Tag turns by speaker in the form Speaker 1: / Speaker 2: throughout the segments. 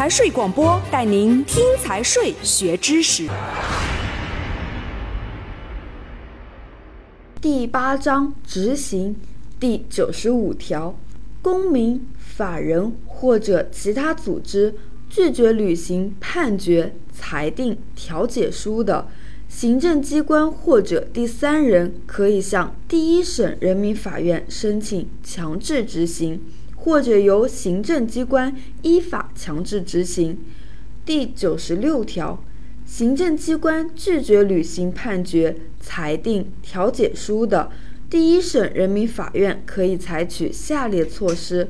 Speaker 1: 财税广播带您听财税学知识。
Speaker 2: 第八章执行第九十五条，公民、法人或者其他组织拒绝履行判决、裁定、调解书的，行政机关或者第三人可以向第一审人民法院申请强制执行，或者由行政机关依法强制执行。第九十六条。行政机关拒绝履行判决、裁定、调解书的，第一审人民法院可以采取下列措施：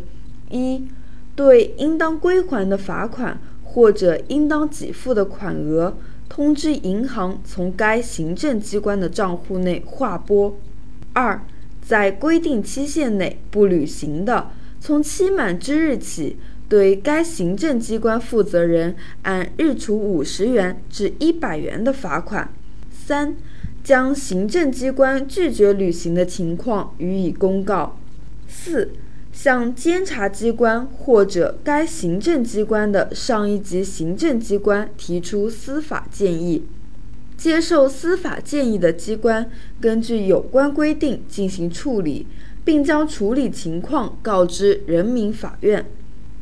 Speaker 2: 一、对应当归还的罚款或者应当给付的款额，通知银行从该行政机关的账户内划拨；二、在规定期限内不履行的，从期满之日起。对该行政机关负责人按日处五十元至一百元的罚款。三、将行政机关拒绝履行的情况予以公告。四、向监察机关或者该行政机关的上一级行政机关提出司法建议，接受司法建议的机关根据有关规定进行处理，并将处理情况告知人民法院。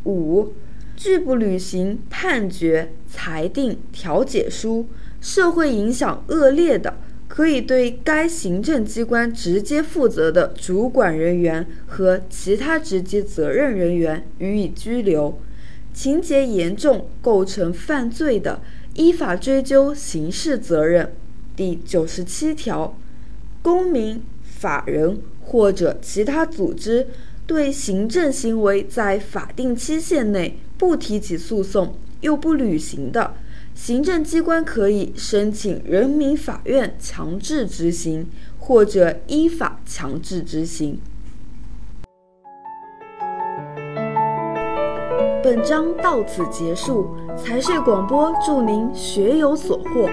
Speaker 2: 五、拒不履行判决、裁定、调解书，社会影响恶劣的，可以对该行政机关直接负责的主管人员和其他直接责任人员予以拘留；情节严重、构成犯罪的，依法追究刑事责任。第九十七条，公民、法人或者其他组织。对行政行为在法定期限内不提起诉讼又不履行的，行政机关可以申请人民法院强制执行，或者依法强制执行。本章到此结束，财税广播祝您学有所获。